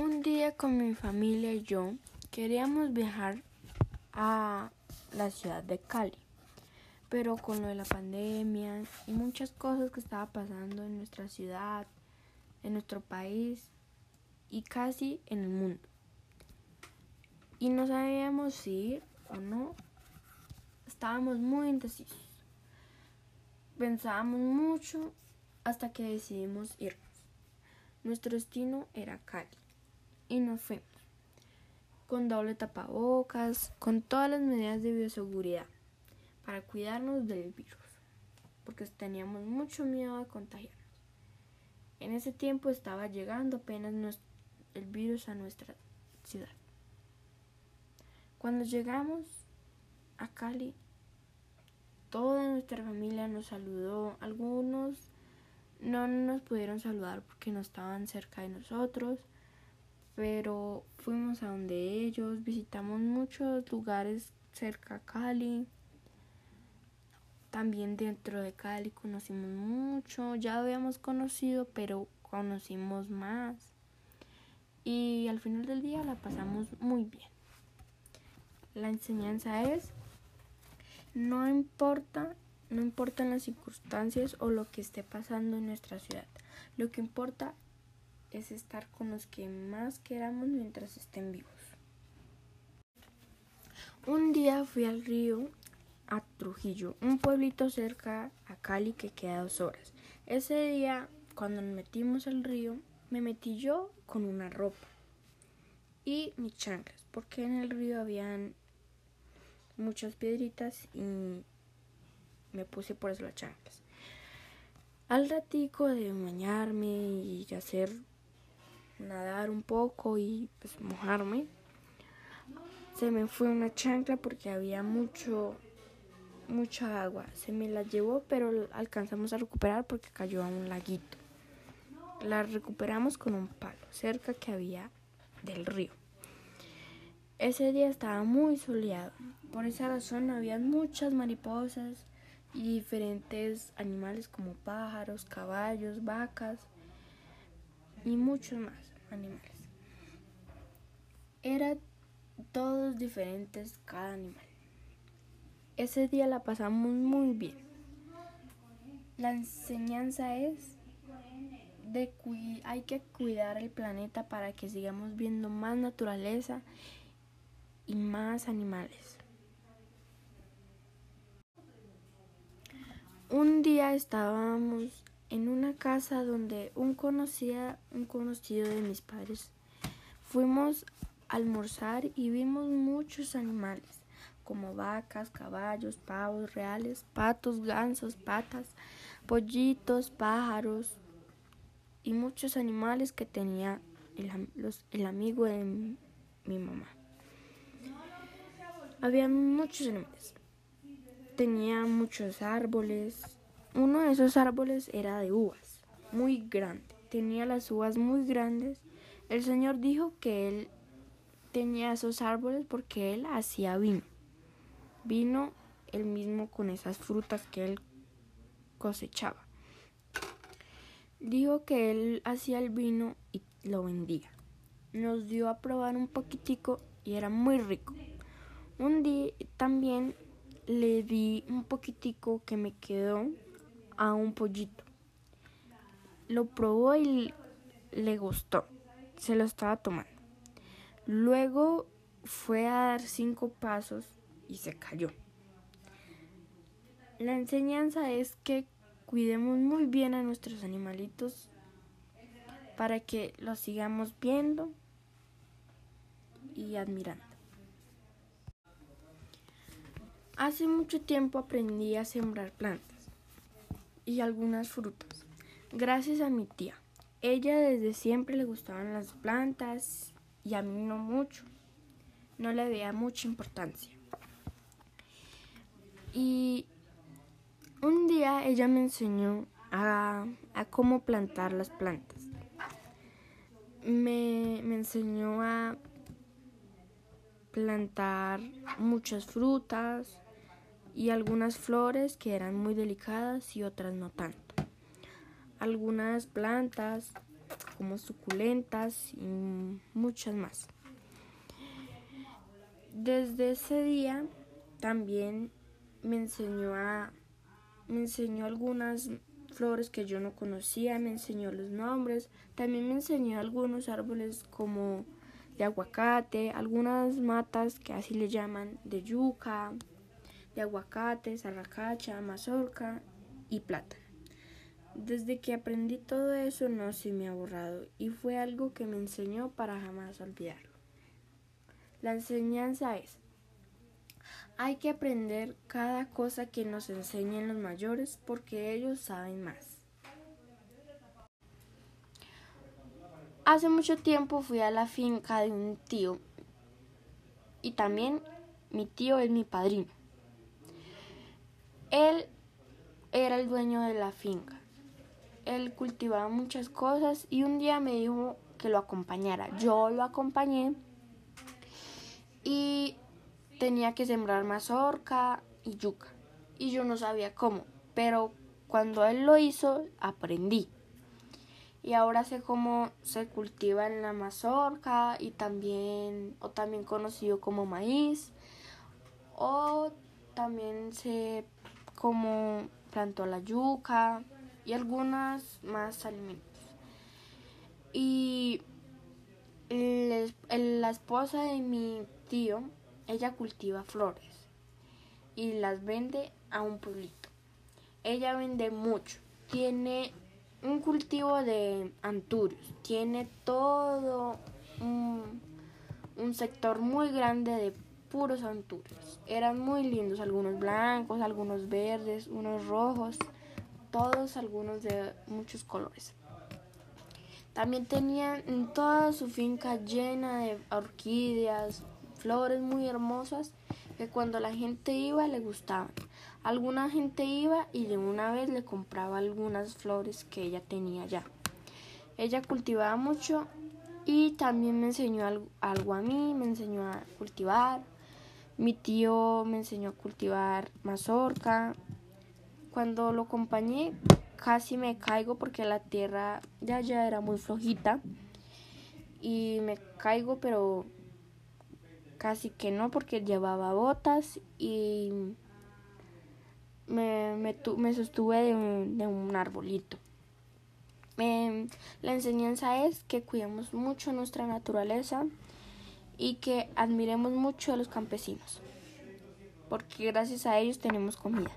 Un día con mi familia y yo queríamos viajar a la ciudad de Cali, pero con lo de la pandemia y muchas cosas que estaba pasando en nuestra ciudad, en nuestro país y casi en el mundo. Y no sabíamos si ir o no. Estábamos muy indecisos. Pensábamos mucho hasta que decidimos irnos. Nuestro destino era Cali y nos fuimos. Con doble tapabocas, con todas las medidas de bioseguridad para cuidarnos del virus, porque teníamos mucho miedo de contagiarnos. En ese tiempo estaba llegando apenas el virus a nuestra ciudad. Cuando llegamos a Cali, toda nuestra familia nos saludó. Algunos no nos pudieron saludar porque no estaban cerca de nosotros pero fuimos a donde ellos, visitamos muchos lugares cerca a Cali. También dentro de Cali conocimos mucho, ya habíamos conocido, pero conocimos más. Y al final del día la pasamos muy bien. La enseñanza es, no importa, no importan las circunstancias o lo que esté pasando en nuestra ciudad. Lo que importa es estar con los que más queramos mientras estén vivos. Un día fui al río a Trujillo, un pueblito cerca a Cali que queda dos horas. Ese día, cuando nos metimos al río, me metí yo con una ropa y mis chanclas, porque en el río habían muchas piedritas y me puse por eso las chanclas. Al ratico de bañarme y hacer nadar un poco y pues mojarme. Se me fue una chancla porque había mucho mucha agua. Se me la llevó, pero alcanzamos a recuperar porque cayó a un laguito. La recuperamos con un palo cerca que había del río. Ese día estaba muy soleado. Por esa razón había muchas mariposas y diferentes animales como pájaros, caballos, vacas y muchos más animales. Eran todos diferentes cada animal. Ese día la pasamos muy bien. La enseñanza es de hay que cuidar el planeta para que sigamos viendo más naturaleza y más animales. Un día estábamos en una casa donde un, conocía, un conocido de mis padres fuimos a almorzar y vimos muchos animales como vacas, caballos, pavos reales, patos, gansos, patas, pollitos, pájaros y muchos animales que tenía el, el amigo de mi mamá. Había muchos animales. Tenía muchos árboles, uno de esos árboles era de uvas, muy grande. Tenía las uvas muy grandes. El Señor dijo que él tenía esos árboles porque él hacía vino. Vino él mismo con esas frutas que él cosechaba. Dijo que él hacía el vino y lo vendía. Nos dio a probar un poquitico y era muy rico. Un día también le di un poquitico que me quedó a un pollito. Lo probó y le gustó. Se lo estaba tomando. Luego fue a dar cinco pasos y se cayó. La enseñanza es que cuidemos muy bien a nuestros animalitos para que los sigamos viendo y admirando. Hace mucho tiempo aprendí a sembrar plantas y algunas frutas. Gracias a mi tía. Ella desde siempre le gustaban las plantas y a mí no mucho. No le veía mucha importancia. Y un día ella me enseñó a, cómo plantar las plantas. Me, me enseñó a plantar muchas frutas, y algunas flores que eran muy delicadas y otras no tanto. Algunas plantas como suculentas y muchas más. Desde ese día también me enseñó a me enseñó algunas flores que yo no conocía, me enseñó los nombres, también me enseñó algunos árboles como de aguacate, algunas matas que así le llaman de yuca, de aguacate, zarracacha, mazorca y plátano. Desde que aprendí todo eso no se me ha borrado y fue algo que me enseñó para jamás olvidarlo. La enseñanza es, hay que aprender cada cosa que nos enseñen los mayores porque ellos saben más. Hace mucho tiempo fui a la finca de un tío y también mi tío es mi padrino. Él era el dueño de la finca. Él cultivaba muchas cosas y un día me dijo que lo acompañara. Yo lo acompañé y tenía que sembrar mazorca y yuca. Y yo no sabía cómo, pero cuando él lo hizo aprendí y ahora sé cómo se cultiva en la mazorca y también o también conocido como maíz o también sé cómo plantó la yuca y algunas más alimentos y la esposa de mi tío ella cultiva flores y las vende a un pueblito ella vende mucho tiene un cultivo de anturios. Tiene todo un, sector muy grande de puros anturios. Eran muy lindos, algunos blancos, algunos verdes, unos rojos, todos algunos de muchos colores. También tenían toda su finca llena de orquídeas, flores muy hermosas que cuando la gente iba le gustaban. Alguna gente iba y de una vez le compraba algunas flores que ella tenía ya. Ella cultivaba mucho y también me enseñó algo, a mí, me enseñó a cultivar. Mi tío me enseñó a cultivar mazorca. Cuando lo acompañé casi me caigo porque la tierra de allá era muy flojita y me caigo pero casi que no porque llevaba botas y me, me, sostuve de un, de un arbolito. la enseñanza es que cuidemos mucho nuestra naturaleza y que admiremos mucho a los campesinos, porque gracias a ellos tenemos comida.